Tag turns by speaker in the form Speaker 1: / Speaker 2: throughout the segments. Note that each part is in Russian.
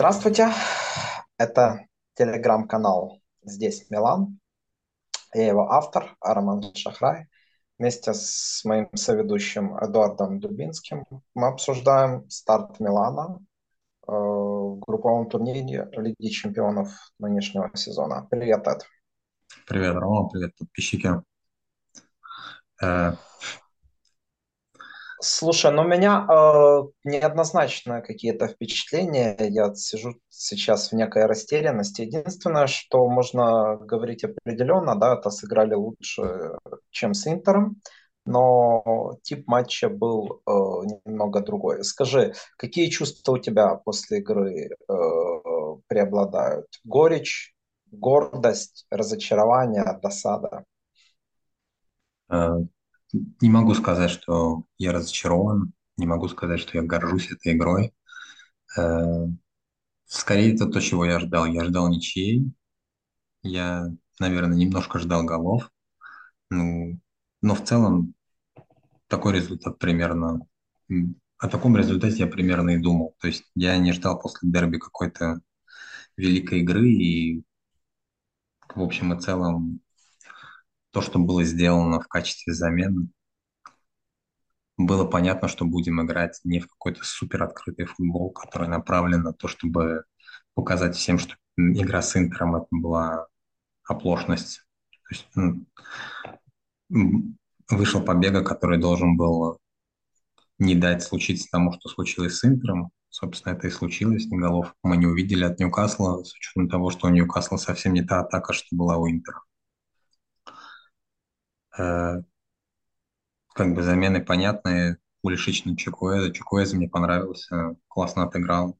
Speaker 1: Здравствуйте, это телеграм-канал «Здесь Милан». Я его автор, Роман Шахрай. Вместе с моим соведущим Эдуардом Дубинским мы обсуждаем старт Милана э, в групповом турнире Лиги чемпионов нынешнего сезона. Привет, Эд.
Speaker 2: Привет, Рома, привет, подписчики.
Speaker 1: Слушай, ну у меня э, неоднозначно какие-то впечатления. Я сижу сейчас в некой растерянности. Единственное, что можно говорить определенно, да, это сыграли лучше, чем с Интером, но тип матча был э, немного другой. Скажи, какие чувства у тебя после игры э, преобладают? Горечь, гордость, разочарование, досада?
Speaker 2: э, Не могу сказать, что я разочарован, не могу сказать, что я горжусь этой игрой. Э, Скорее, это то, чего я ждал. Я ждал ничьей, я, наверное, немножко ждал голов. Ну, но в целом такой результат примерно... О таком результате я примерно и думал. То есть я не ждал после дерби какой-то великой игры, и в общем и целом то, что было сделано в качестве замены, было понятно, что будем играть не в какой-то супер открытый футбол, который направлен на то, чтобы показать всем, что игра с Интером это была оплошность. То есть м, вышел побега, который должен был не дать случиться тому, что случилось с Интером. Собственно, это и случилось. Голов мы не увидели от Ньюкасла, с учетом того, что у Ньюкасла совсем не та атака, что была у Интера. Э, Как бы замены понятные. Пулишич на Чукуэза. Чукуэза мне понравился, классно отыграл.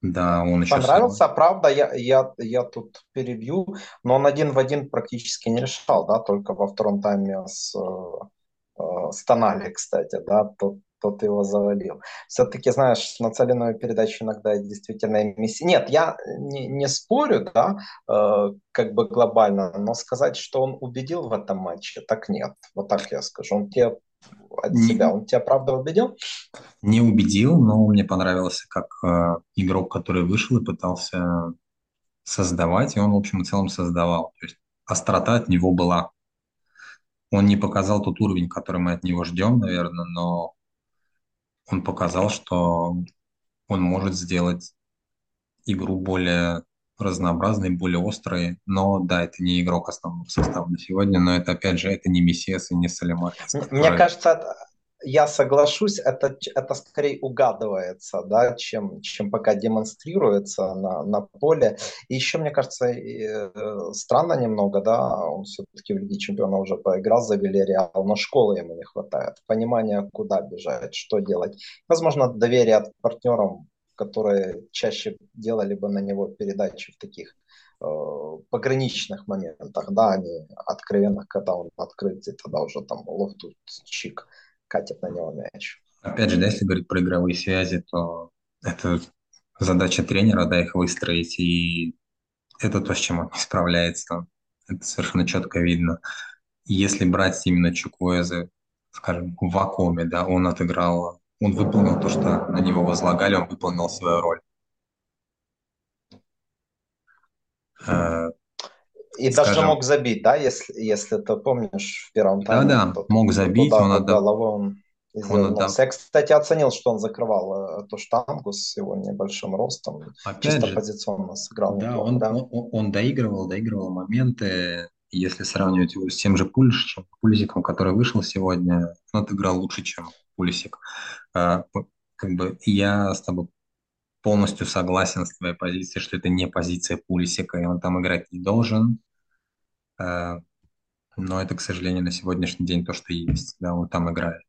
Speaker 2: Да, он еще.
Speaker 1: Понравился, правда, я, я, я тут перебью, но он один в один практически не решал, да, только во втором тайме с, э, э, с Тонали, кстати, да, тот, тот его завалил. Все-таки, знаешь, нацеленную передачу иногда действительно и Месси. Нет, я не, не спорю, да, э, как бы глобально, но сказать, что он убедил в этом матче, так нет. Вот так я скажу. Он тебе от себя, он тебя правда убедил?
Speaker 2: не убедил, но мне понравился как э, игрок, который вышел и пытался создавать, и он, в общем и целом, создавал. То есть острота от него была. Он не показал тот уровень, который мы от него ждем, наверное, но он показал, что он может сделать игру более разнообразной, более острой. Но да, это не игрок основного состава на сегодня, но это, опять же, это не Мессиас и не Салимакис,
Speaker 1: М- Мне кажется, я соглашусь, это, это скорее угадывается, да, чем, чем пока демонстрируется на, на поле. И еще, мне кажется, э, странно немного, да, он все-таки в Лиге Чемпионов уже поиграл за Вильяреал, но школы ему не хватает, понимания, куда бежать, что делать. Возможно, доверие от партнерам, которые чаще делали бы на него передачи в таких э, пограничных моментах, да, а не откровенных, когда он открыт, и тогда уже там лофтус чик катит на него мяч.
Speaker 2: Опять же, да, если говорить про игровые связи, то это задача тренера, да, их выстроить, и это то, с чем он не справляется. Это совершенно четко видно. Если брать именно Чуквуэзе, скажем, в вакууме, да, он отыграл, он выполнил то, что на него возлагали, он выполнил свою роль.
Speaker 1: И даже
Speaker 2: скажем,
Speaker 1: мог забить, да, если, если ты помнишь, в первом тайме
Speaker 2: да-да,
Speaker 1: тот,
Speaker 2: мог забить, он отдал,
Speaker 1: головой он
Speaker 2: он отдал.
Speaker 1: Я, кстати, оценил, что он закрывал э, эту штангу с его небольшим ростом.
Speaker 2: Опять
Speaker 1: Чисто
Speaker 2: же,
Speaker 1: позиционно сыграл
Speaker 2: да,
Speaker 1: неплохо,
Speaker 2: он,
Speaker 1: да.
Speaker 2: он, он доигрывал, доигрывал моменты. Если сравнивать его с тем же Пульшичем, Пульсиком, который вышел сегодня, он отыграл лучше, чем Пульсик. А, Как бы я с тобой полностью согласен с твоей позицией, что это не позиция Пулисика, и он там играть не должен. Э, Но это, к сожалению, на сегодняшний день то, что есть. Да, он там играет.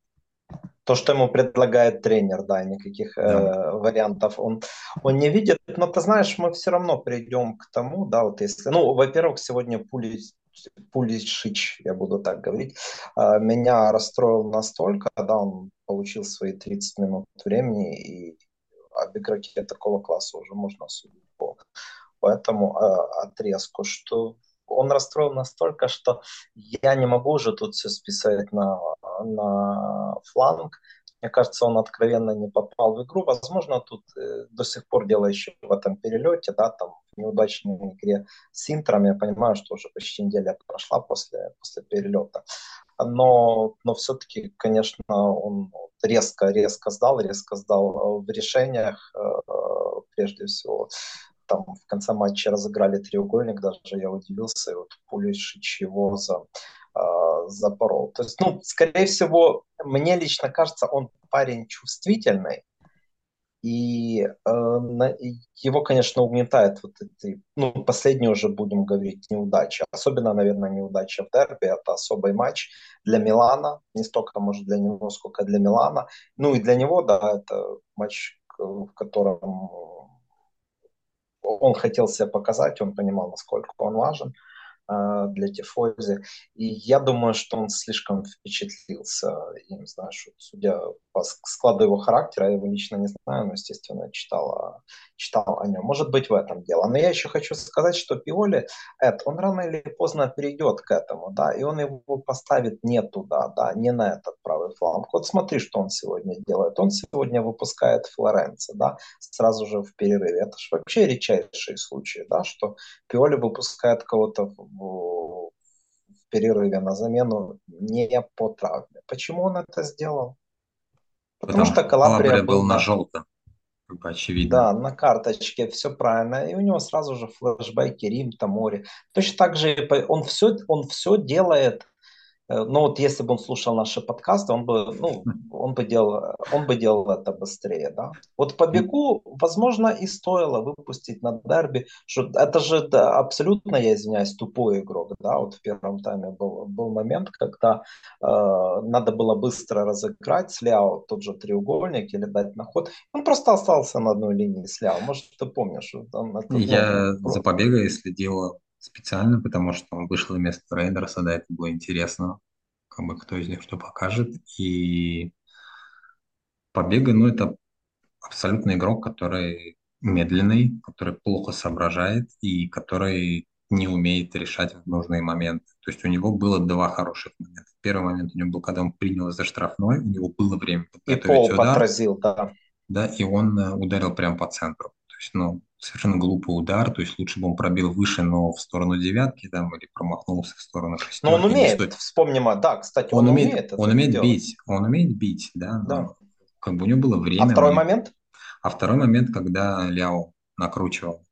Speaker 1: То, что ему предлагает тренер, да, никаких
Speaker 2: Да.
Speaker 1: э, вариантов он, он не видит. Но ты знаешь, мы все равно придем к тому, да, вот если, ну, во-первых, сегодня Пули, Пулишич, я буду так говорить, э, меня расстроил настолько, да, он получил свои 30 минут времени, и об игроке такого класса уже можно судить по, по этому э, отрезку, что он расстроил настолько, что я не могу уже тут все списать на, на фланг. Мне кажется, он откровенно не попал в игру. Возможно, тут э, до сих пор дело еще в этом перелете, да, там в неудачной игре с Интером. Я понимаю, что уже почти неделя прошла после, после перелета. Но, но все-таки, конечно, он резко-резко сдал, резко сдал в решениях, прежде всего там в конце матча разыграли треугольник, даже я удивился, и вот Пулишич его за, э, запорол. То есть, ну, скорее всего, мне лично кажется, он парень чувствительный, и э, на, его, конечно, угнетает вот эти, ну, последние уже будем говорить, неудачи. Особенно, наверное, неудача в дерби. Это особый матч для Милана. Не столько, может, для него, сколько для Милана. Ну, и для него, да, это матч, в котором он хотел себя показать, он понимал, насколько он важен для Тифози. И я думаю, что он слишком впечатлился им, знаешь, судя по складу его характера, я его лично не знаю, но, естественно, читал, читал о нем. Может быть, в этом дело. Но я еще хочу сказать, что Пиоли, Эд, он рано или поздно перейдет к этому, да, и он его поставит не туда, да, не на этот правый фланг. Вот смотри, что он сегодня делает. Он сегодня выпускает Флоренци, да, сразу же в перерыве. Это же вообще редчайшие случаи, да, что Пиоли выпускает кого-то в, в перерыве на замену не по травме. Почему он это сделал?
Speaker 2: Потому, Потому что Калабрия был, был на желтом, как бы очевидно.
Speaker 1: Да, на карточке, все правильно. И у него сразу же флешбеки Рим, Тамори. Точно так же он все, он все делает Э, ну вот если бы он слушал наши подкасты, он бы, ну, он бы делал, он бы делал это быстрее, да. Вот по бегу, возможно, и стоило выпустить на дерби, что это же да, абсолютно, я извиняюсь, тупой игрок, да. Вот в первом тайме был, был момент, когда э, надо было быстро разыграть Сляо тот же треугольник или дать на ход. Он просто остался на одной линии Сляо. Может, ты помнишь?
Speaker 2: Там это, я ну, за побегой следил специально, потому что он вышел вместо Рейдерса, да, это было интересно, как бы кто из них что покажет. И Побега, ну, это абсолютно игрок, который медленный, который плохо соображает и который не умеет решать в нужные моменты. То есть у него было два хороших момента. Первый момент у него был, когда он принял за штрафной, у него было время
Speaker 1: подготовить и пол удар. отразил, да.
Speaker 2: Да, и он э, ударил прямо по центру. То есть, ну, совершенно глупый удар, то есть лучше бы он пробил выше, но в сторону девятки там, или промахнулся в сторону шестерки.
Speaker 1: Но он умеет, стоит... вспомним, а, да, кстати,
Speaker 2: он, он умеет, умеет Он умеет делать. бить, он умеет бить, да, да. как бы у него было время.
Speaker 1: А второй он... момент?
Speaker 2: А второй момент, когда Ляо накручивал,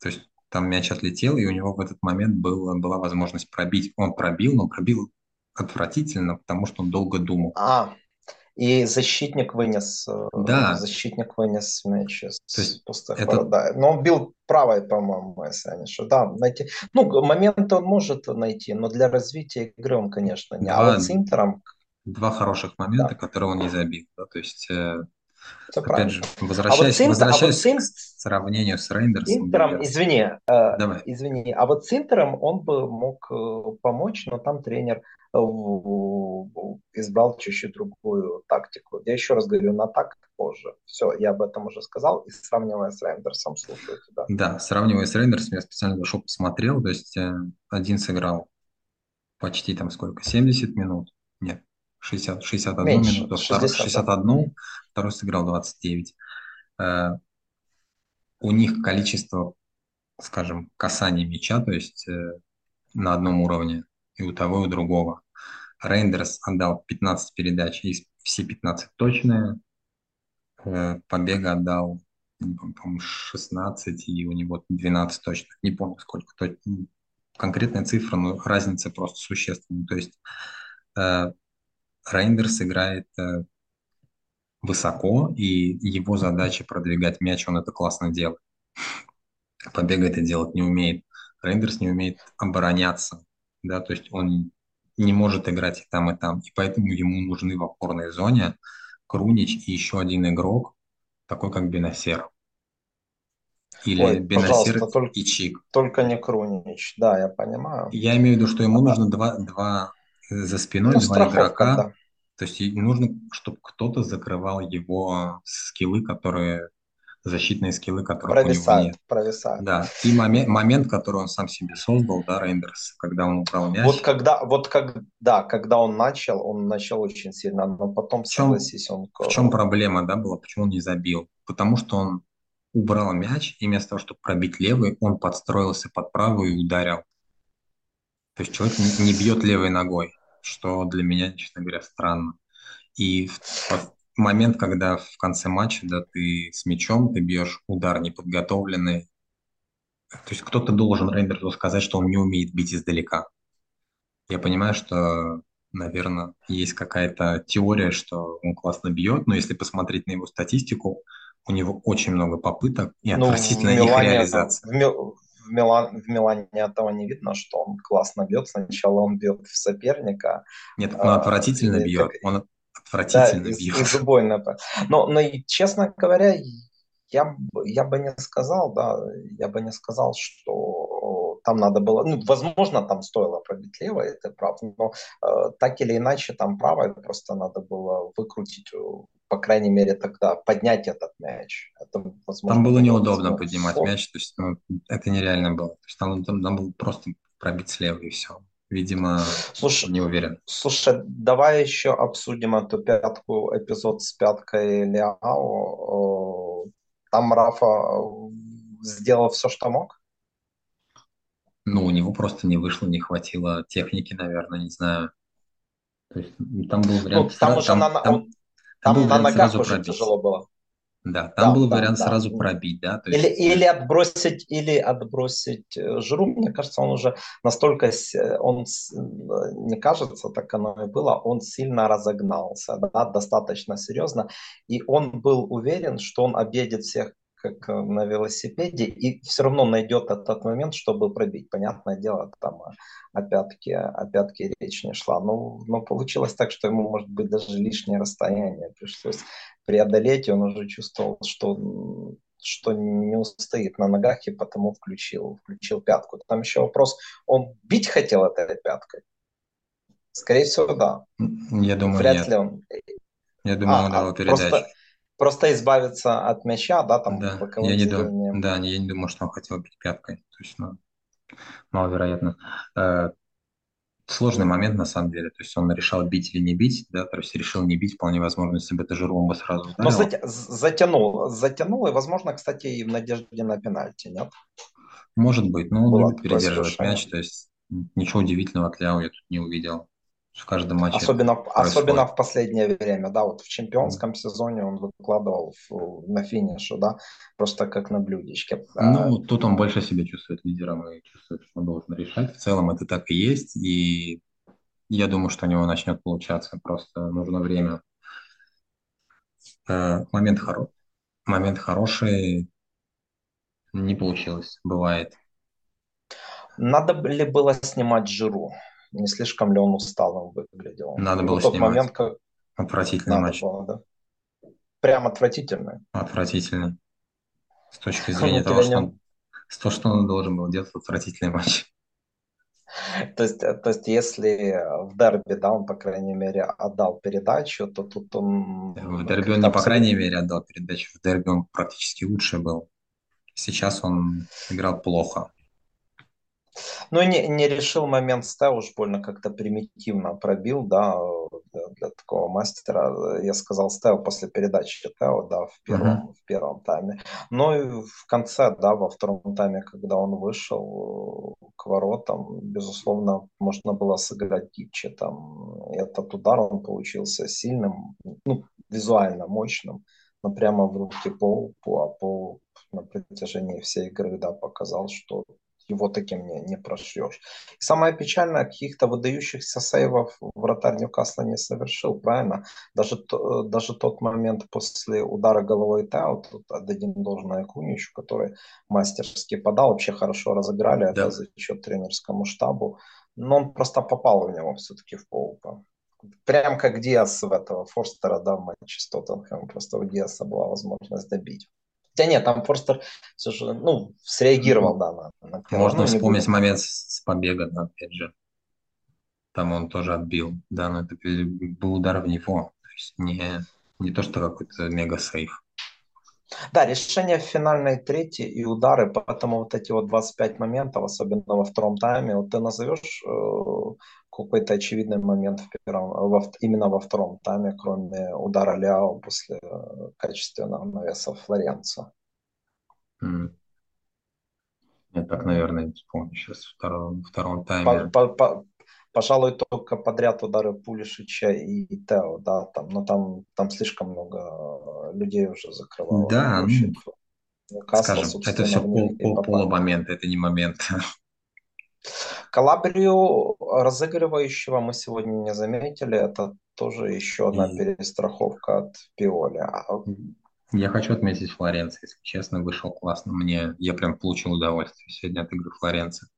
Speaker 2: то есть там мяч отлетел, и у него в этот момент был, была возможность пробить. Он пробил, но пробил отвратительно, потому что он долго думал.
Speaker 1: А, и защитник вынес, э,
Speaker 2: да.
Speaker 1: защитник вынес мяч из пустых это... да. Но он бил правой, по-моему, если они что. Да, найти. Ну, момент он может найти, но для развития игры он, конечно, не. Два, а вот с Интером...
Speaker 2: Два хороших момента, да. которые он не забил. Да? То есть, э,
Speaker 1: Все опять правильно.
Speaker 2: же, возвращаясь, а вот возвращаясь а вот к сравнению с Рейндерсом.
Speaker 1: Интером, извини, э, Давай. извини, а вот с Интером он бы мог э, помочь, но там тренер избрал чуть-чуть другую тактику. Я еще раз говорю, на так позже. Все, я об этом уже сказал. И сравнивая с Рейндерсом, слушаю тебя.
Speaker 2: Да, сравнивая с Рейндерсом, я специально зашел, посмотрел. То есть э, один сыграл почти там сколько, 70 минут? Нет, 60, 61 Меньше, минуту, 60, 61, второй сыграл 29. Э, у них количество, скажем, касаний мяча, то есть э, на одном уровне и у того, и у другого. Рейндерс отдал 15 передач, и все 15 точные. Э, Побега отдал, по-моему, 16, и у него 12 точных. Не помню, сколько точно. Конкретная цифра, но разница просто существенная. То есть э, Рейндерс играет э, высоко, и его задача продвигать мяч, он это классно делает. Побега это делать не умеет. Рейндерс не умеет обороняться да, то есть он не может играть и там, и там, и поэтому ему нужны в опорной зоне Крунич и еще один игрок, такой как Бенасер.
Speaker 1: Или Ой, Бенасер только, и Чик. Только не Крунич, да, я понимаю.
Speaker 2: Я имею в виду, что ему да. нужно два, два за спиной, ну, два игрока. Да. То есть нужно, чтобы кто-то закрывал его скиллы, которые защитные скиллы, которых у него нет.
Speaker 1: провисает.
Speaker 2: Да, и момент, момент, который он сам себе создал, да, Рейндерс, когда он убрал мяч.
Speaker 1: Вот когда, вот как, да, когда он начал, он начал очень сильно, но потом,
Speaker 2: В чем,
Speaker 1: согласись, он...
Speaker 2: в чем проблема, да, была, почему он не забил? Потому что он убрал мяч, и вместо того, чтобы пробить левый, он подстроился под правую и ударил. То есть человек не, не бьет левой ногой, что для меня, честно говоря, странно. И в, момент, когда в конце матча, да, ты с мячом, ты бьешь удар неподготовленный, то есть кто-то должен Рейндерсу сказать, что он не умеет бить издалека. Я понимаю, что, наверное, есть какая-то теория, что он классно бьет, но если посмотреть на его статистику, у него очень много попыток и
Speaker 1: Ну,
Speaker 2: их
Speaker 1: Милане, это-
Speaker 2: реализация.
Speaker 1: в, Ми- в, Милан, в Милане этого не видно, что он классно бьет. Сначала он бьет в соперника,
Speaker 2: Нет, он
Speaker 1: а,
Speaker 2: отвратительно
Speaker 1: и
Speaker 2: бьет,
Speaker 1: так-
Speaker 2: он
Speaker 1: да,
Speaker 2: отвратительно
Speaker 1: из,
Speaker 2: бьет.
Speaker 1: из убойной по- Но, но и, честно говоря, я, я бы не сказал, да, я бы не сказал, что там надо было, ну, возможно, там стоило пробить левой, это прав, но э, так или иначе там правой просто надо было выкрутить, э, по крайней мере, тогда поднять этот мяч. Это, возможно,
Speaker 2: Там было
Speaker 1: было
Speaker 2: неудобно
Speaker 1: ну,
Speaker 2: поднимать мяч, то есть ну, это нереально было. То есть там, там, там было просто пробить слева и все. Видимо,
Speaker 1: Слушай,
Speaker 2: не уверен.
Speaker 1: Слушай, давай еще обсудим эту пятку, эпизод с пяткой Ляо. Э, Там Рафа э, сделал все, что мог.
Speaker 2: Ну, у него просто не вышло, не хватило техники, наверное, не знаю. То есть там был
Speaker 1: Ну,
Speaker 2: вариант
Speaker 1: там
Speaker 2: сра-
Speaker 1: уже
Speaker 2: там,
Speaker 1: на,
Speaker 2: там,
Speaker 1: он-
Speaker 2: там
Speaker 1: там на ногах
Speaker 2: сразу
Speaker 1: уже
Speaker 2: пробить.
Speaker 1: тяжело было.
Speaker 2: Да, там
Speaker 1: Да,
Speaker 2: был
Speaker 1: да,
Speaker 2: вариант
Speaker 1: да.
Speaker 2: сразу пробить, да, то
Speaker 1: Или,
Speaker 2: есть
Speaker 1: или отбросить, или отбросить э, Жиру. Мне кажется, он уже настолько, с- он, э, не кажется, так оно и было, он сильно разогнался, да, достаточно серьезно. И он был уверен, что он объедет всех как э, на велосипеде и все равно найдет этот момент, чтобы пробить. Понятное дело, там о, о пятке, о пятке речь не шла. Но, но получилось так, что ему, может быть, даже лишнее расстояние пришлось преодолеть, и он уже чувствовал, что что не устоит на ногах, и потому включил, включил пятку. Там еще вопрос, он бить хотел этой пяткой? Скорее всего, да.
Speaker 2: я думаю,
Speaker 1: Вряд
Speaker 2: нет.
Speaker 1: ли он...
Speaker 2: Я думаю,
Speaker 1: А,
Speaker 2: он
Speaker 1: а,
Speaker 2: давал передачу.
Speaker 1: просто, просто избавиться от мяча, да, там
Speaker 2: Да,
Speaker 1: боковым
Speaker 2: я не
Speaker 1: движением.
Speaker 2: да, я не думаю, что он хотел бить пяткой. То есть, ну, маловероятно. Э, Сложный момент на самом деле. То есть он решал бить или не бить, да, то есть решил не бить, вполне возможно, если бы это Жиру он бы сразу
Speaker 1: Но
Speaker 2: ударил.
Speaker 1: зат- затянул, затянул, и, возможно, кстати, и в надежде на пенальти, нет?
Speaker 2: Может быть, но он
Speaker 1: Было
Speaker 2: любит передерживать мяч, то есть ничего удивительного от Ляо я тут не увидел. В каждом матче
Speaker 1: Особенно, особенно в последнее время, да, вот в чемпионском сезоне он выкладывал в- на финише, да, просто как на блюдечке. А,
Speaker 2: Ну, тут он больше себя чувствует лидером и чувствует, что он должен решать. В целом это так и есть, и я думаю, что у него начнет получаться, просто нужно время. Э, Момент, хоро... Момент хороший, не получилось, бывает.
Speaker 1: Надо ли было снимать Жиру? Не слишком ли он усталым выглядел?
Speaker 2: Надо было
Speaker 1: тот
Speaker 2: снимать.
Speaker 1: момент, как
Speaker 2: Отвратительный
Speaker 1: надо
Speaker 2: матч,
Speaker 1: было, да? Прям отвратительный.
Speaker 2: отвратительный. С точки зрения того, что он, с то, что он должен был делать, отвратительный матч.
Speaker 1: То есть, э, то есть, если в дерби, да, он, по крайней мере, отдал передачу, то тут он...
Speaker 2: В дерби он не по крайней мере отдал передачу, в дерби он практически лучший был. Сейчас он играл плохо.
Speaker 1: Ну, не, не решил момент ста, уж больно как-то примитивно пробил, да, для, для такого мастера. Я сказал Стео после передачи Тео, да, в первом, в первом тайме. Но и в конце, да, во втором тайме, когда он вышел э, к воротам, безусловно, можно было сыграть гибче. Там этот удар, он получился сильным, ну, визуально мощным, но прямо в руки Пол, а Пол на протяжении всей игры, да, показал, что его таким не, не прошьешь. И самое печальное, каких-то выдающихся сейвов вратарь Ньюкасла не совершил, правильно? Даже, то- даже тот момент после удара головой Тео, тут отдадим должное Куничу, который мастерски подал, вообще хорошо разыграли,
Speaker 2: Да.
Speaker 1: это за счет тренерскому штабу, но он просто попал в него все-таки в полупа. Прям как Диас в этого Форстера, да, в матче с Тоттенхэмом, просто у Диаса была возможность добить. Хотя нет, там Форстер все же, ну, среагировал, да, на, на.
Speaker 2: Можно
Speaker 1: Ну,
Speaker 2: вспомнить
Speaker 1: будем.
Speaker 2: момент с, с побега, да, опять же. Там он тоже отбил. Да, но это был удар в него. То есть не, не то, что какой-то мега сейф.
Speaker 1: Да, решение в финальной трети и удары, поэтому вот эти вот 25 моментов, особенно во втором тайме, вот ты назовешь э, какой-то очевидный момент в первом, во, именно во втором тайме, кроме удара Ляо после э, качественного навеса Флоренца?
Speaker 2: Mm. Я так, наверное, не вспомню сейчас втором, втором тайме.
Speaker 1: По, по, по, пожалуй, только подряд удары Пулишича и Тео, да, там, но там, там слишком много людей уже закрывало.
Speaker 2: Да, ну, Касла, скажем, это все пол, пол, полумомент, это не момент.
Speaker 1: Калабрию разыгрывающего мы сегодня не заметили. Это тоже еще одна и... перестраховка от Пиоли. А,
Speaker 2: я хочу отметить Флоренцию, если честно, вышел классно. Мне, я прям получил удовольствие сегодня от игры Флоренции.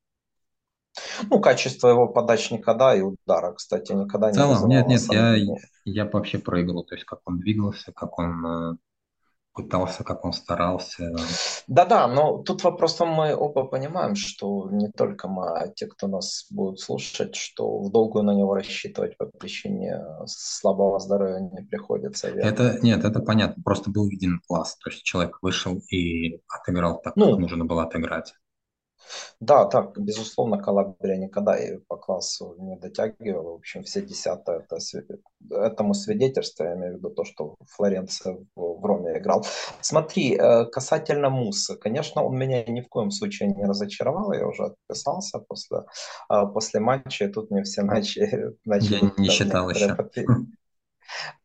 Speaker 1: Ну, качество его подач никогда и удара, кстати, никогда
Speaker 2: в целом, не Нет, нет, я, я вообще про игру, то есть как он двигался, как он э, пытался, как он старался.
Speaker 1: Да-да, но тут вопрос, мы оба понимаем, что не только мы, а те, кто нас будут слушать, что в долгую на него рассчитывать по причине слабого здоровья не приходится.
Speaker 2: Верно? Это, нет, это понятно, просто был виден класс, то есть человек вышел и отыграл так, ну, как нужно было отыграть.
Speaker 1: Да, так, безусловно, Калабрия никогда по классу не дотягивала. В общем, все десятые это, этому свидетельство, я имею в виду то, что Флоренция в, в Роме играл. Смотри, э, касательно Мусы, конечно, он меня ни в коем случае не разочаровал, я уже отписался после, э, после матча, и тут мне все начали... начали
Speaker 2: я не считал еще.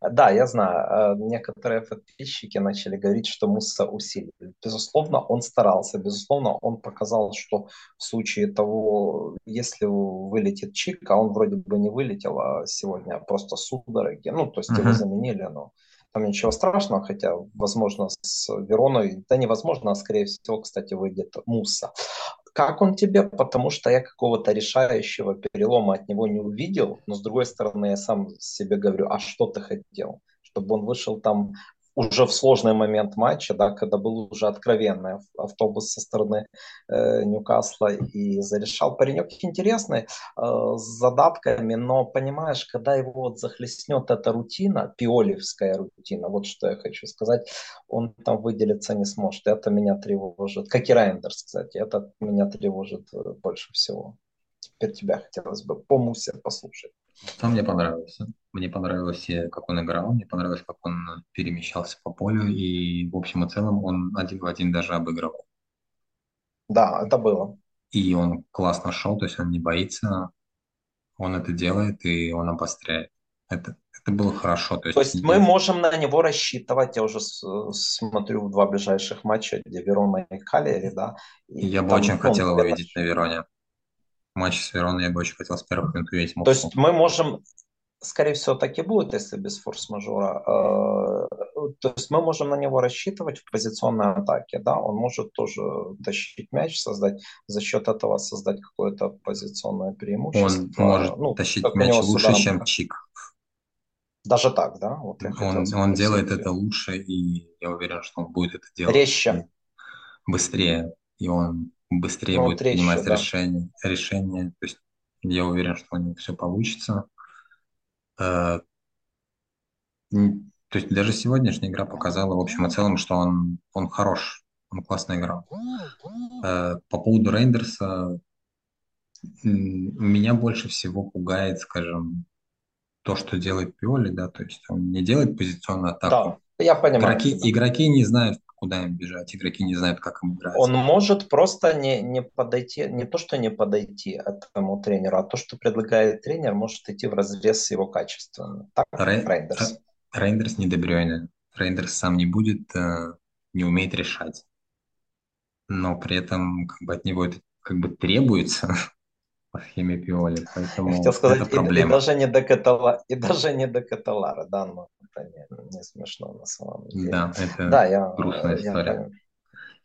Speaker 1: Да, я знаю, э, некоторые подписчики начали говорить, что Муса усилил. Безусловно, он старался, безусловно, он показал, что в случае того, если вылетит Чик, а он вроде бы не вылетел, а сегодня просто судороги, ну, то есть uh-huh. его заменили, но там ничего страшного, хотя, возможно, с Вероной, да невозможно, а скорее всего, кстати, выйдет Муса. Как он тебе? Потому что я какого-то решающего перелома от него не увидел, но с другой стороны я сам себе говорю, а что ты хотел? Чтобы он вышел там уже в сложный момент матча, да, когда был уже откровенный автобус со стороны э, Ньюкасла и зарешал. Паренек интересный, э, с задатками, но понимаешь, когда его вот захлестнет эта рутина, пиолевская рутина, вот что я хочу сказать, он там выделиться не сможет. Это меня тревожит. Как и Райндерс, кстати, это меня тревожит э, больше всего. Теперь тебя хотелось бы по Мусе послушать.
Speaker 2: Сам мне понравился. Мне понравилось, как он играл, мне понравилось, как он перемещался по полю, и в общем и целом он один в один даже обыгрывал.
Speaker 1: Да, это было.
Speaker 2: И он классно шел, то есть он не боится, он это делает, и он обостряет. Это, это было хорошо.
Speaker 1: То есть, то есть мы можем на него рассчитывать, я уже смотрю в два ближайших матча, где Верона и Калери, да.
Speaker 2: И я бы очень хотел его видеть на Вероне матч с Вероной я бы очень хотел с первых минут увидеть.
Speaker 1: То есть мы можем, скорее всего, так и будет, если без форс-мажора. Э, то есть мы можем на него рассчитывать в позиционной атаке, да, он может тоже тащить мяч, создать, за счет этого создать какое-то позиционное преимущество.
Speaker 2: Он может ну, тащить мяч лучше, чем Чик.
Speaker 1: Даже так, да?
Speaker 2: Вот он он делает это лучше, и я уверен, что он будет это делать
Speaker 1: резче,
Speaker 2: быстрее, и он быстрее ну, будет принимать да. решения, решения. То есть я уверен, что у него все получится. Э, то есть даже сегодняшняя игра показала в общем и целом, что он, он хорош, он классно играл. Э, по поводу Рейндерса, меня больше всего пугает, скажем, то, что делает Пиоли, да, то есть он не делает позиционную атаку.
Speaker 1: Да, я понимаю.
Speaker 2: Игроки, игроки не знают, куда им бежать, игроки не знают, как им играть.
Speaker 1: Он может просто не, не подойти, не то, что не подойти этому тренеру, а то, что предлагает тренер, может идти в разрез с его качеством. Так, Рей,
Speaker 2: Рейндерс. Рейндерс не Дебрёйне. Рейндерс сам не будет, э, не умеет решать. Но при этом как бы от него это как бы требуется по схеме Пиоли, поэтому Я хотел сказать, это проблема.
Speaker 1: И, и, даже не до Катала, и даже не до Каталара, да, но это не, не смешно на самом деле.
Speaker 2: Да, это да, я, грустная я история. Понимаю.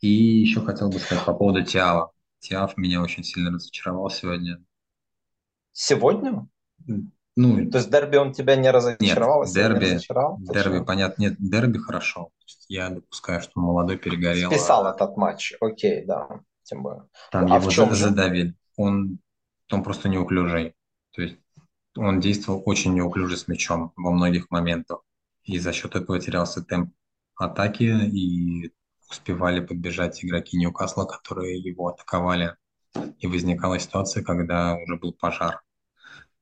Speaker 2: И еще хотел бы сказать по поводу Тиава. Тиав меня очень сильно разочаровал сегодня.
Speaker 1: Сегодня?
Speaker 2: Ну,
Speaker 1: То есть дерби он тебя не разочаровал?
Speaker 2: Нет, дерби, не разочаровал? дерби, понятно, нет, дерби хорошо. Я допускаю, что молодой перегорел.
Speaker 1: Списал а... этот матч, окей, да, тем более.
Speaker 2: Там а его в чем задавили. Он, он просто неуклюжий. То есть он действовал очень неуклюже с мячом во многих моментах и за счет этого терялся темп. атаки и успевали подбежать игроки Ньюкасла, которые его атаковали. И возникала ситуация, когда уже был пожар.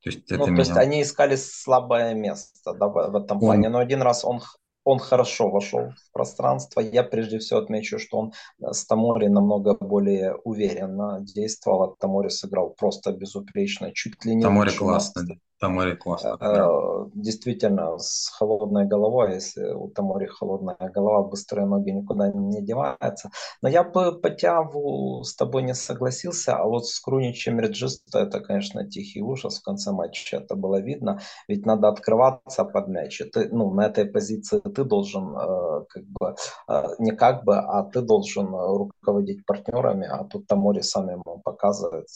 Speaker 1: То есть это ну, меня... то есть они искали слабое место да, в, в этом он... плане. Но один раз он он хорошо вошел в пространство. Я прежде всего отмечу, что он с Тамори намного более уверенно действовал. А Тамори сыграл просто безупречно, чуть ли не
Speaker 2: Тамори классно. Тамори классно.
Speaker 1: Э, действительно, с холодной головой, если у Тамори холодная голова, быстрые ноги никуда не деваются. Но я бы по Тяву с тобой не согласился, а вот с Круничем Реджиста это, конечно, тихий ужас в конце матча, это было видно. Ведь надо открываться под мяч. И ты, ну, на этой позиции ты должен э, как бы, э, не как бы, а ты должен руководить партнерами, а тут Тамори сам ему показывает,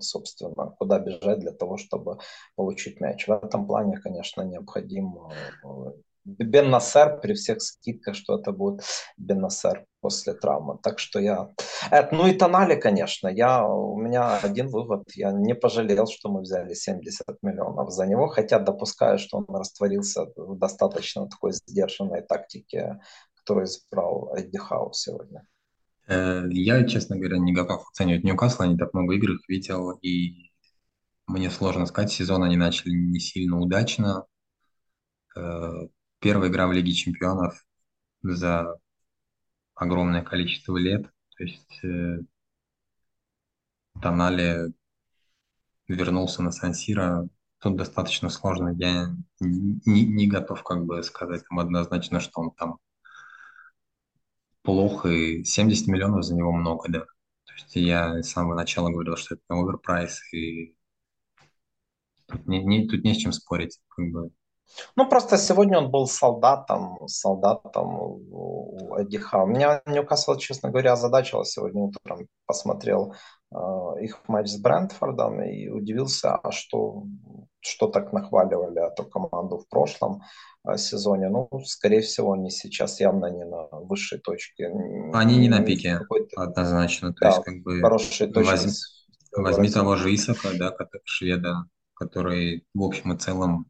Speaker 1: собственно, куда бежать для того, чтобы получить мяч. В этом плане, конечно, необходим э, Бен Нассер при всех скидках, что это будет Бен Нассер после травмы. Так что я... Это, ну и Тонали, конечно. Я, у меня один вывод. Я не пожалел, что мы взяли 70 миллионов за него, хотя допускаю, что он растворился в достаточно такой сдержанной тактике, которую избрал Эдди Хау сегодня.
Speaker 2: Э, я, честно говоря, не готов оценивать Ньюкасл. Не так много игр видел. И мне сложно сказать, сезон они начали не сильно удачно. Э, первая игра в Лиге чемпионов за огромное количество лет. То есть э, Тонали вернулся на Сан-Сиро. Тут достаточно сложно. Я не, не готов как бы сказать там однозначно, что он там плохо. И 70 миллионов за него много, да. То есть я с самого начала говорил, что это оверпрайс, и Тут не, не, тут не с чем спорить. Как бы.
Speaker 1: Ну, просто сегодня он был солдатом, солдатом Хау. Меня Ньюкасл, честно говоря, озадачило сегодня утром. Посмотрел э, их матч с Брентфордом и удивился, а что, что так нахваливали эту команду в прошлом э, сезоне. Ну, скорее всего, они сейчас явно не на высшей точке.
Speaker 2: Они не, не на пике, однозначно. То да, есть, как бы
Speaker 1: хорошие точки. Возьми,
Speaker 2: возьми того же Исака, да, шведа, который в общем и целом,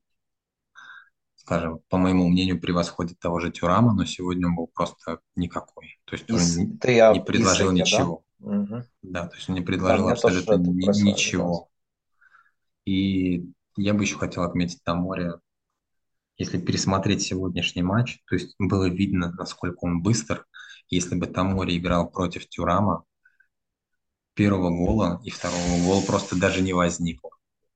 Speaker 2: скажем, по моему мнению, превосходит того же Тюрама, но сегодня он был просто никакой. То есть он не, не предложил Исаки, ничего. Да? Угу. да, то есть он не предложил да, абсолютно ни, ничего. И я бы еще хотел отметить на море, если пересмотреть сегодняшний матч, то есть было видно, насколько он быстр. Если бы Тамори играл против Тюрама, первого гола и второго гола просто даже не возникло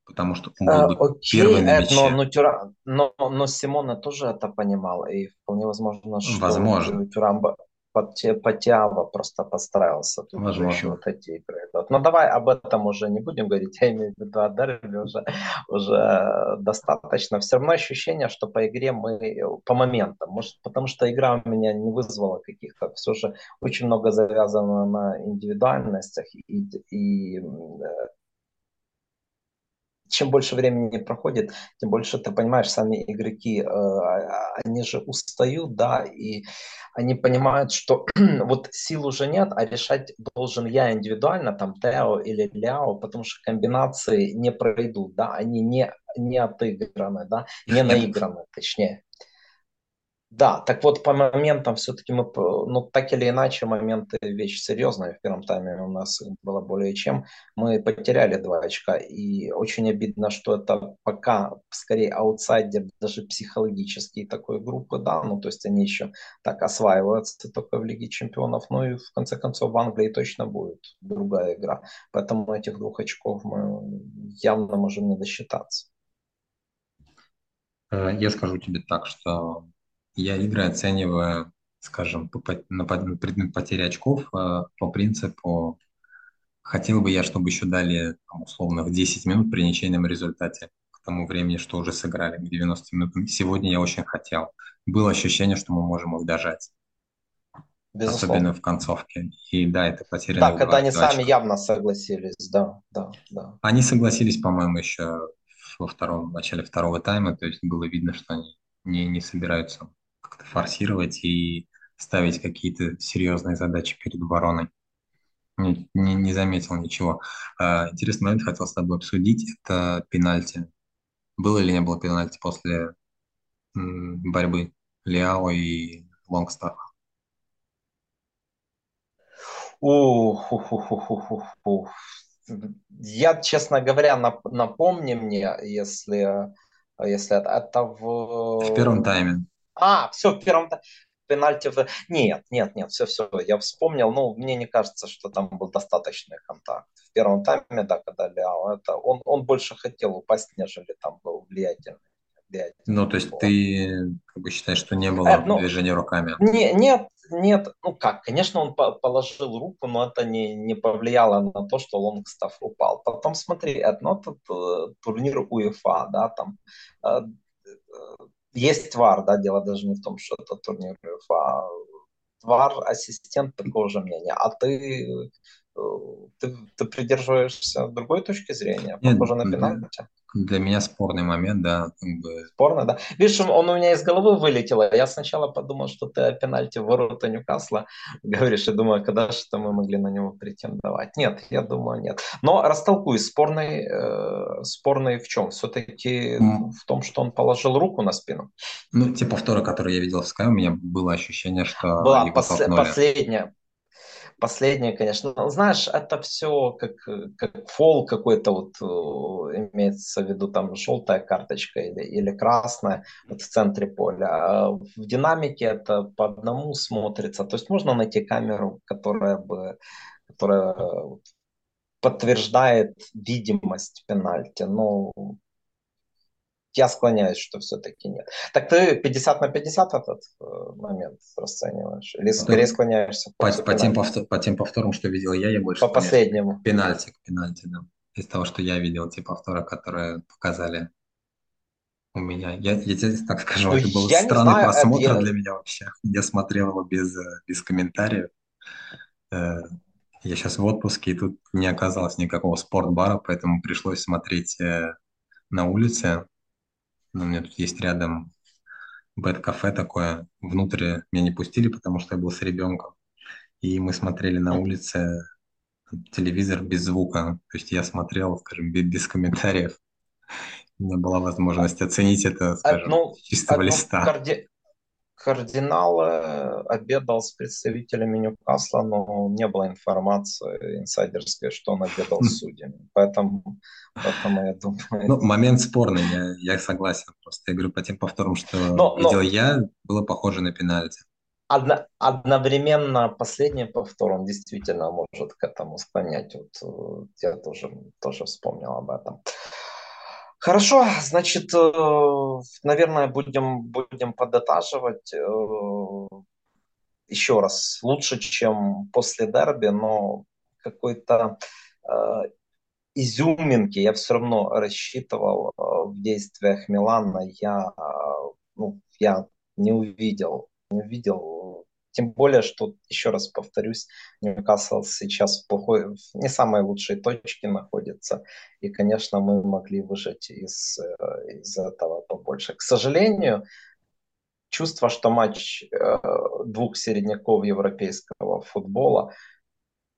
Speaker 2: потому что он был
Speaker 1: а, бы окей, первый на мяче. Но, но, Тюра... но, но Симона тоже это понимал, и вполне возможно, что
Speaker 2: Возможно.
Speaker 1: Тюрамба Патиава просто подстраивался. Тут Возможно. еще вот эти игры идут. Но давай об этом уже не будем говорить. Я имею в виду о Дерби уже, уже достаточно. Все равно ощущение, что по игре мы по моментам, может, потому что игра у меня не вызвала каких-то, все же очень много завязано на индивидуальностях и, и чем больше времени проходит, тем больше ты понимаешь, сами игроки, э, а, они же устают, да, и они понимают, что вот сил уже нет, а решать должен я индивидуально, там, Тео или Ляо, потому что комбинации не пройдут, да, они не, не отыграны, да, не наиграны, точнее. Да, так вот по моментам все-таки мы, ну так или иначе, моменты вещь серьезная. В первом тайме у нас было более чем. Мы потеряли два очка. И очень обидно, что это пока скорее аутсайдер, даже психологический такой группы, да, ну то есть они еще так осваиваются только в Лиге Чемпионов. Ну и в конце концов в Англии точно будет другая игра. Поэтому этих двух очков мы явно можем не досчитаться.
Speaker 2: Э, я скажу тебе так, что я игры оцениваю, скажем, по, на предмет потери очков э, по принципу хотел бы я, чтобы еще дали там, условно в 10 минут при ничейном результате к тому времени, что уже сыграли 90 минут. Сегодня я очень хотел. Было ощущение, что мы можем их дожать. Безусловно. Особенно в концовке. И да, это потеря.
Speaker 1: Да, когда они сами явно согласились, да, да, да.
Speaker 2: Они согласились, по-моему, еще во втором, в начале второго тайма, то есть было видно, что они не, не собираются как-то форсировать и ставить какие-то серьезные задачи перед обороной. Не, не, не заметил ничего. А, интересный момент хотел с тобой обсудить. Это пенальти. Было или не было пенальти после борьбы Лиао и Лонгстаффа?
Speaker 1: Я, честно говоря, нап- напомни мне, если, если это, это в...
Speaker 2: В первом тайме.
Speaker 1: А, все, в первом пенальти в... Нет, нет, нет, все, все, я вспомнил. Ну, мне не кажется, что там был достаточный контакт. В первом тайме, да, когда Ляо, это он, он больше хотел упасть, нежели там был влиятельный. влиятельный
Speaker 2: Ну, то есть
Speaker 1: был.
Speaker 2: ты как бы считаешь, что не было
Speaker 1: Э, ну,
Speaker 2: движения руками?
Speaker 1: Не, нет, нет, ну как, конечно, он по- положил руку, но это не, не повлияло на то, что Лонгстафф упал. Потом смотри, это этот э, турнир УЕФА, да, там э, э, есть ВАР, да, дело даже не в том, что это турнир УЕФА. ВАР ассистент такого же мнения, а ты, ты, ты придерживаешься другой точки зрения,
Speaker 2: Нет,
Speaker 1: похоже на пенальти.
Speaker 2: для меня спорный момент, да, как бы
Speaker 1: Спорно, да? Видишь, он у меня из головы вылетел. Я сначала подумал, что ты о пенальти в ворота Ньюкасла говоришь, и думаю, когда же мы могли на него претендовать. Нет, я думаю, нет. Но растолкуй, спорный, э, спорный в чем? Все-таки
Speaker 2: м,
Speaker 1: в том, что он положил руку на спину.
Speaker 2: ну, те повторы, которые я видел в Sky, у меня было ощущение, что
Speaker 1: Была
Speaker 2: толкнули.
Speaker 1: последняя, Последнее, конечно. Знаешь, это все как, как фол какой-то, вот э, имеется в виду там желтая карточка или, или красная вот в центре поля. А в динамике это по одному смотрится. То есть можно найти камеру, которая бы которая э, подтверждает видимость пенальти. Но я склоняюсь, что все-таки нет. Так ты 50 на 50 этот э, момент расцениваешь? Или скорее склоняешься
Speaker 2: по, по тем, повтор- по тем повторам, что видел я, я больше
Speaker 1: По
Speaker 2: склоняюсь
Speaker 1: последнему.
Speaker 2: пенальти, пенальти, да. Из того, что я видел, те повторы, которые показали у меня. Я, я тебе так скажу,
Speaker 1: Ну,
Speaker 2: это был странный
Speaker 1: знаю, это
Speaker 2: просмотр
Speaker 1: я-
Speaker 2: для меня вообще. Я смотрел его без, без комментариев. Э, Я сейчас в отпуске, и тут не оказалось никакого спортбара, поэтому пришлось смотреть э, на улице. Ну, У меня тут есть рядом бэт-кафе такое. Внутрь меня не пустили, потому что я был с ребенком. И мы смотрели на улице телевизор без звука. То есть я смотрел, скажем, без, без комментариев. У меня была возможность оценить это, скажем,
Speaker 1: Одну,
Speaker 2: с чистого
Speaker 1: одну
Speaker 2: листа.
Speaker 1: карди- кардинал э, обедал с представителями Ньюкасла, но не было информации инсайдерской, что он обедал с судьями. Поэтому, поэтому я думаю...
Speaker 2: Ну, момент спорный, я, я согласен. Просто я говорю по тем повторам, что
Speaker 1: Но- но-
Speaker 2: видел я, было похоже на пенальти.
Speaker 1: Одно- одновременно последний повтор, он действительно может к этому склонять. Вот, э, я тоже, тоже вспомнил об этом. Хорошо, значит, э, наверное, будем, будем подытаживать. Э, Еще раз, лучше, чем после дерби, но какой-то э, изюминки я все равно рассчитывал в действиях Милана. Я, ну, я не увидел, не увидел. Тем более, что, еще раз повторюсь, Ньюкасл сейчас в плохой, в не самой лучшей точке находится. И, конечно, мы могли выжать из, э, из этого побольше. К сожалению, чувство, что матч э, двух середняков европейского футбола,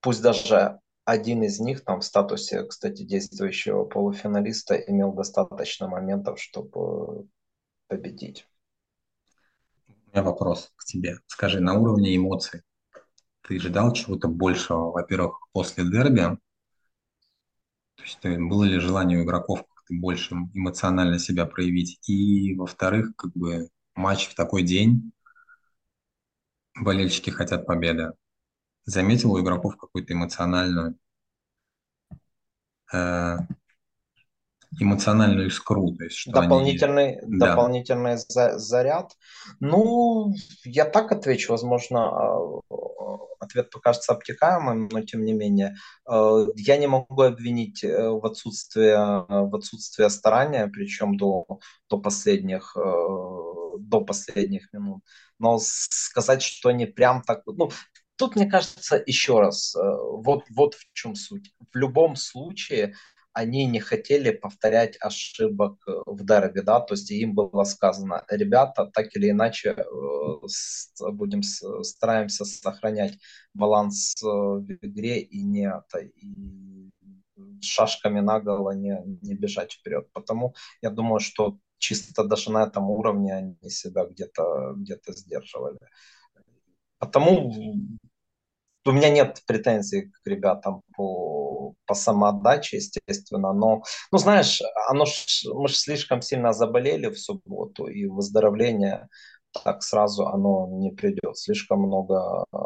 Speaker 1: пусть даже один из них там в статусе, кстати, действующего полуфиналиста имел достаточно моментов, чтобы победить.
Speaker 2: У меня вопрос к тебе. Скажи, на уровне эмоций ты ждал чего-то большего, во-первых, после дерби? То есть э, было ли желание у игроков как-то больше эмоционально себя проявить? И, во-вторых, как бы матч в такой день, болельщики хотят победы. Заметил у игроков какую-то эмоциональную э, эмоциональную искру, то есть что они...
Speaker 1: Дополнительный,
Speaker 2: Да.
Speaker 1: дополнительный за- заряд. Ну, я так отвечу, возможно, э, ответ покажется обтекаемым, но тем не менее. Э, Я не могу обвинить э, в отсутствии, в отсутствии старания, причем до, до, последних, до последних минут. Но сказать, что они прям так... Ну, тут, мне кажется, еще раз, вот, вот в чем суть. В любом случае они не хотели повторять ошибок э, в дерби, да, то есть им было сказано, ребята, так или иначе э, будем стараемся сохранять баланс э, в игре и не и шашками наголо не, не бежать вперед. Потому я думаю, что чисто даже на этом уровне они себя где-то где сдерживали. Потому у меня нет претензий к ребятам по, по самоотдаче, естественно, но, ну, знаешь, оно ж, мы же слишком сильно заболели в субботу, и выздоровление так сразу оно не придет. Слишком много э,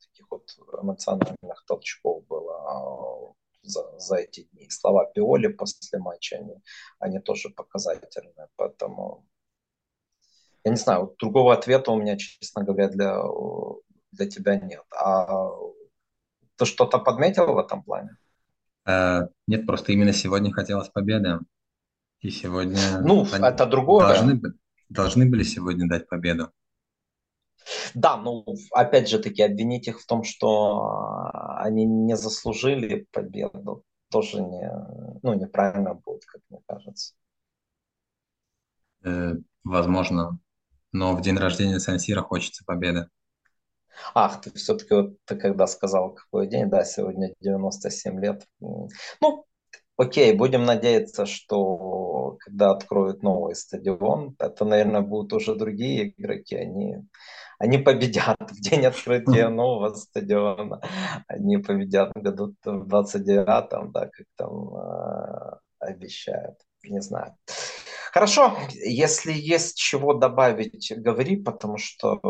Speaker 1: таких вот эмоциональных толчков было э, за, за эти дни. Слова Пиоли после матча, они, они тоже показательные, поэтому я не знаю, другого ответа у меня, честно говоря, для, для тебя нет. А ты что-то подметил в этом плане?
Speaker 2: Э, нет, просто именно сегодня хотелось победы. И сегодня...
Speaker 1: Ну, это другое.
Speaker 2: Должны, должны были сегодня дать победу.
Speaker 1: Да, ну, опять же таки, обвинить их в том, что они не заслужили победу, тоже не, ну, неправильно будет, как мне кажется.
Speaker 2: Э, возможно, но в день рождения Сансира хочется победы.
Speaker 1: Ах, ты все-таки вот ты когда сказал, какой день, да, сегодня 97 лет. Ну, окей, будем надеяться, что когда откроют новый стадион, это, наверное, будут уже другие игроки, они, они победят в день открытия нового стадиона, они победят в году в 29-м, да, как там э, обещают, не знаю. Хорошо, если есть чего добавить, говори, потому что,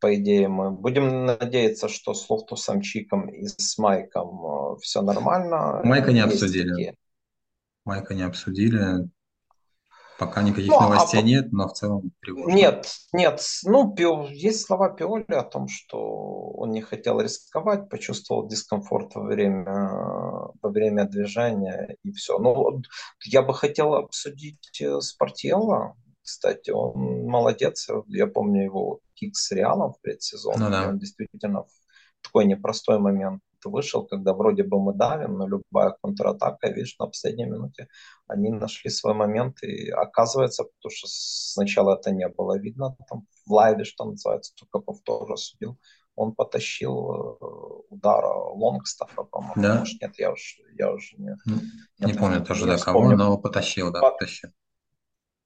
Speaker 1: по идее, мы будем надеяться, что с Лофтусом Чиком и с Майком э, все нормально.
Speaker 2: Майка не обсудили. Такие. Майка не обсудили. Пока никаких ну, а новостей а... нет, но в целом
Speaker 1: тревожно. Нет, нет. Ну, есть слова Пиоли о том, что он не хотел рисковать, почувствовал дискомфорт во время, во время движения и все. Ну, я бы хотел обсудить э, Спартьелла. Кстати, он молодец. Я помню его кик с Реалом в предсезоне. Ну, да. Он действительно в такой непростой момент вышел, когда вроде бы мы давим, но любая контратака, видишь, на последней минуте они нашли свой момент, и оказывается, потому что сначала это не было видно, там в лайве, что называется, только повтор судил, он потащил э, удар Лонгстафа, по-моему. Да? Может, нет, я уже, я уже не...
Speaker 2: Не, не помню тоже, до кого, но потащил, да, По... потащил.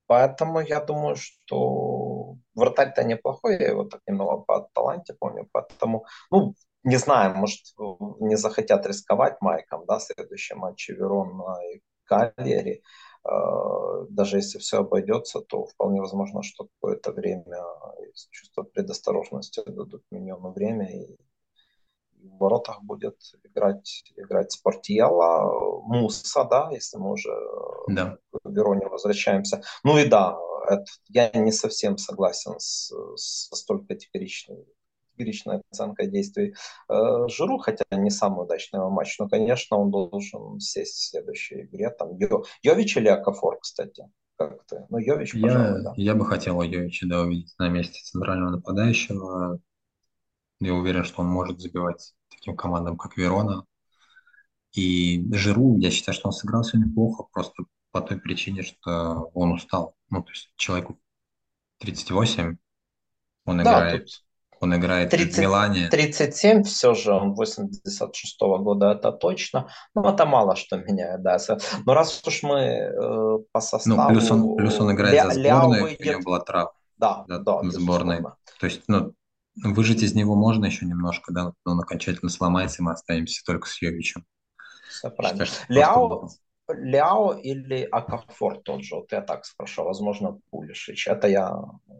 Speaker 1: Поэтому я думаю, что вратарь-то неплохой, я его так немного по таланте помню, поэтому, ну, не знаю, может, не захотят рисковать Майком, да, следующий матч Верона и Кальери. Э, даже если все обойдется, то вполне возможно, что какое-то время из чувства предосторожности дадут миньону время и в воротах будет играть, играть Спортиела, Муса, да, если мы уже да. к Вероне возвращаемся. Ну и да, это, я не совсем согласен с, с столь категоричной категоричная оценка действий э, Жиру, хотя не самый удачный его матч, но, конечно, он должен сесть в следующей игре. Там Йо... Йович или Акафор, кстати? Как ты? Ну, Йович,
Speaker 2: я, да. Я бы хотел Йовича да, увидеть на месте центрального нападающего. Я уверен, что он может забивать таким командам, как Верона. И Жиру, я считаю, что он сыграл сегодня плохо, просто по той причине, что он устал. Ну, то есть человеку 38, он да, играет тут он играет 30, в Милане.
Speaker 1: 37 все же, он 86 -го года, это точно. Ну, это мало что меняет, да. Но раз уж мы э, по составу...
Speaker 2: Ну, плюс он, плюс он играет Ля, за сборную, выйдет... у него была травма.
Speaker 1: Да, да, да.
Speaker 2: В сборной. То есть, ну, выжить из него можно еще немножко, да, но он окончательно сломается, и мы останемся только с Йовичем.
Speaker 1: Все правильно. Ляо, Ляо или Акафор тот же, вот я так спрошу, возможно, Пулишич. Это я, э,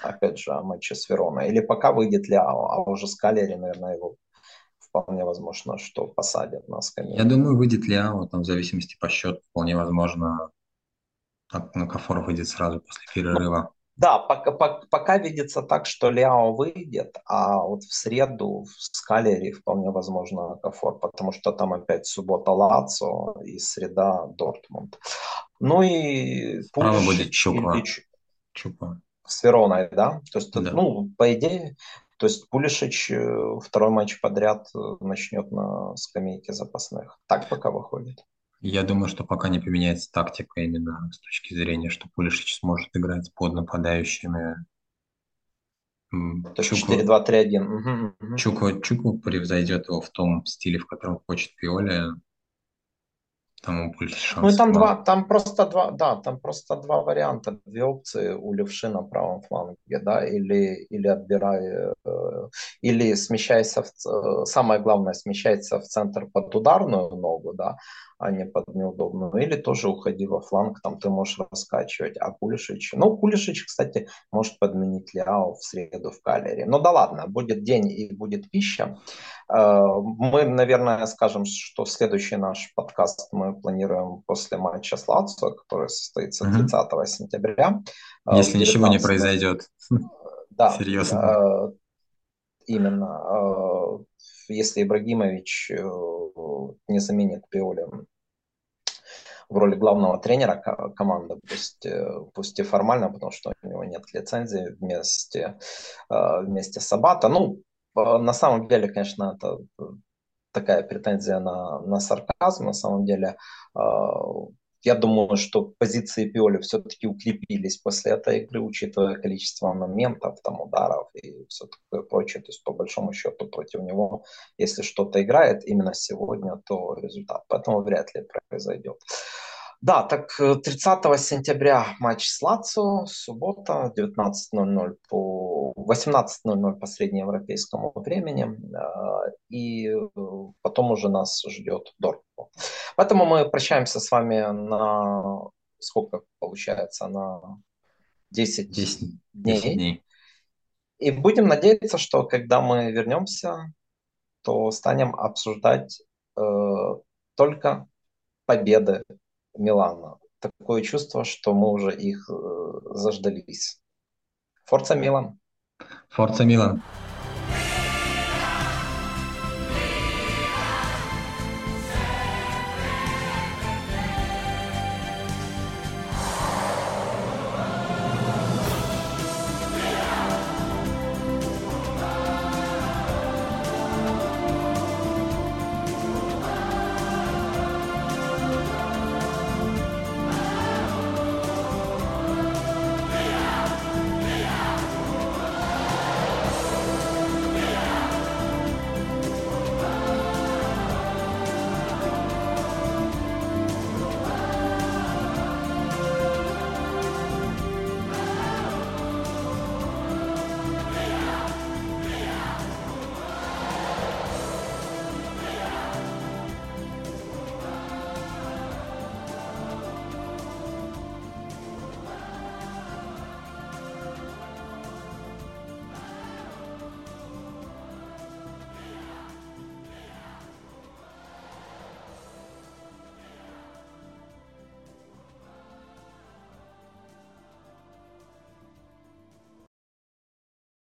Speaker 1: опять же, о матче с Вероной. Или пока выйдет Ляо, а уже с Калери, наверное, его вполне возможно, что посадят на скамейку.
Speaker 2: Я думаю, выйдет Ляо, там в зависимости по счету, вполне возможно, Акафор выйдет сразу после перерыва.
Speaker 1: Да, пока, пока, пока видится так, что Ляо выйдет, а вот в среду в Скалере вполне возможно Кафор, потому что там опять суббота Лацо и среда Дортмунд. Ну и
Speaker 2: Право будет Чупа. Чупа.
Speaker 1: С Вероной, да? То есть, да. ну, по идее, то есть Пулишич э, второй матч подряд э, начнет на скамейке запасных. Так пока выходит.
Speaker 2: Я думаю, что пока не поменяется тактика именно с точки зрения, что Пулишич сможет играть под нападающими.
Speaker 1: Чуку, 4-2-3-1.
Speaker 2: Чуку, Чуку превзойдет его в том стиле, в котором хочет Пиоли. Там у Польши
Speaker 1: Ну
Speaker 2: шансов
Speaker 1: там два, там просто два, да, там просто два варианта, две опции у левши на правом фланге, да, или, или отбирай, э, или смещайся, в, э, самое главное, смещайся в центр под ударную ногу, да, а не под неудобную, или тоже уходи во фланг, там ты можешь раскачивать, а Пулишич, ну, Пулишич, кстати, может подменить Ляо в среду в Калере, ну да ладно, будет день и будет пища, Э, Мы, наверное, скажем, что следующий наш подкаст мы планируем после матча с Лацио, который состоится
Speaker 2: Мгм.
Speaker 1: 30 сентября э,
Speaker 2: Если ничего не
Speaker 1: 19.
Speaker 2: произойдет
Speaker 1: Да,
Speaker 2: серьезного.
Speaker 1: э, именно. Если Ибрагимович э, не заменит Пиоли в роли главного тренера ко- команды, пусть, э, пусть и формально, потому что у него нет лицензии вместе, э, вместе с Абата. Ну, на самом деле, конечно, это такая претензия на, на сарказм. На самом деле, я думаю, что позиции Пиоли все-таки укрепились после этой игры, учитывая количество моментов, там, ударов и все такое прочее. То есть, по большому счету, против него, если что-то играет именно сегодня, то результат. Поэтому вряд ли произойдет. Да, так э, 30 сентября матч с Лацио, суббота, 19.00 по 18.00 по среднеевропейскому времени. э, И э, потом уже нас ждет Дортмунд. Поэтому мы прощаемся с вами на сколько получается, на 10
Speaker 2: 10, 10
Speaker 1: дней.
Speaker 2: дней.
Speaker 1: И будем надеяться, что когда мы вернемся, то станем обсуждать э, только победы Милана. Такое чувство, что мы уже их э, заждались. Форца Милан.
Speaker 2: Форца Милан.